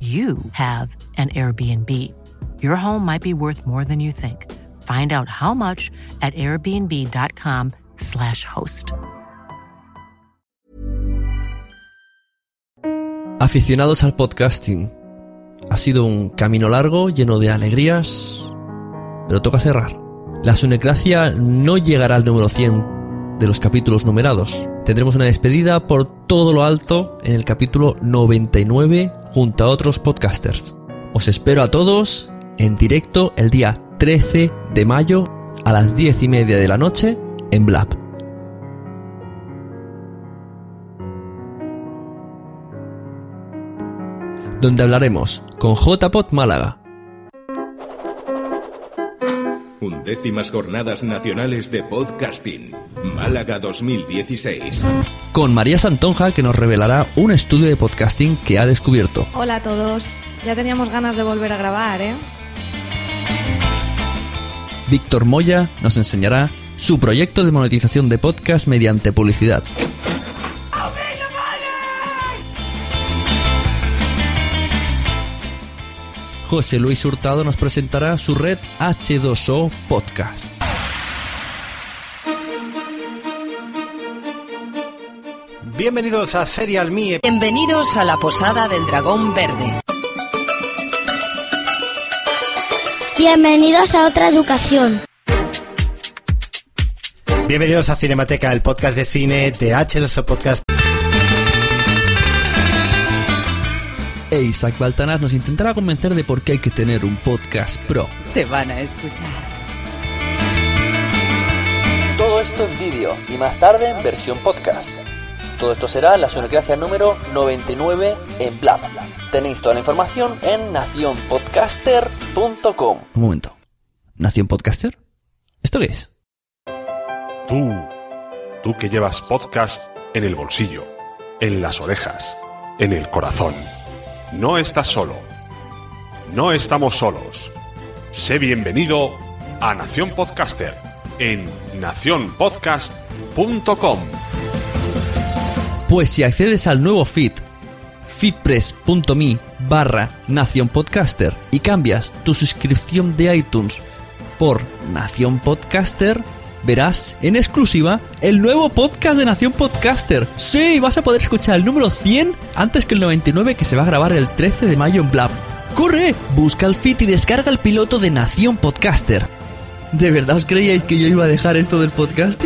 you have an Airbnb. Your home might be worth more than you think. Find out how much at airbnb.com/slash host. Aficionados al podcasting, ha sido un camino largo, lleno de alegrías, pero toca cerrar. La Sunecracia no llegará al número 100 de los capítulos numerados. Tendremos una despedida por todo lo alto en el capítulo 99 junto a otros podcasters. Os espero a todos en directo el día 13 de mayo a las 10 y media de la noche en Blab. Donde hablaremos con JPod Málaga, Undécimas Jornadas Nacionales de Podcasting, Málaga 2016. con María Santonja que nos revelará un estudio de podcasting que ha descubierto. Hola a todos. Ya teníamos ganas de volver a grabar, ¿eh? Víctor Moya nos enseñará su proyecto de monetización de podcast mediante publicidad. José Luis Hurtado nos presentará su red H2O Podcast. Bienvenidos a Serial Me. Bienvenidos a la Posada del Dragón Verde. Bienvenidos a otra educación. Bienvenidos a Cinemateca, el podcast de cine de H2O Podcast. E Isaac Baltanas nos intentará convencer de por qué hay que tener un podcast pro. Te van a escuchar. Todo esto en vídeo y más tarde en versión podcast. Todo esto será la Sunecracia número 99 en Blab. Tenéis toda la información en nacionpodcaster.com. Un momento. ¿Nación Podcaster? ¿Esto qué es? Tú, tú que llevas podcast en el bolsillo, en las orejas, en el corazón. No estás solo. No estamos solos. Sé bienvenido a Nación Podcaster en nacionpodcast.com. Pues si accedes al nuevo feed, feedpress.me barra Nación Podcaster y cambias tu suscripción de iTunes por Nación Podcaster, verás en exclusiva el nuevo podcast de Nación Podcaster. Sí, vas a poder escuchar el número 100 antes que el 99 que se va a grabar el 13 de mayo en Blab. ¡Corre! Busca el feed y descarga el piloto de Nación Podcaster. ¿De verdad os creíais que yo iba a dejar esto del podcasting?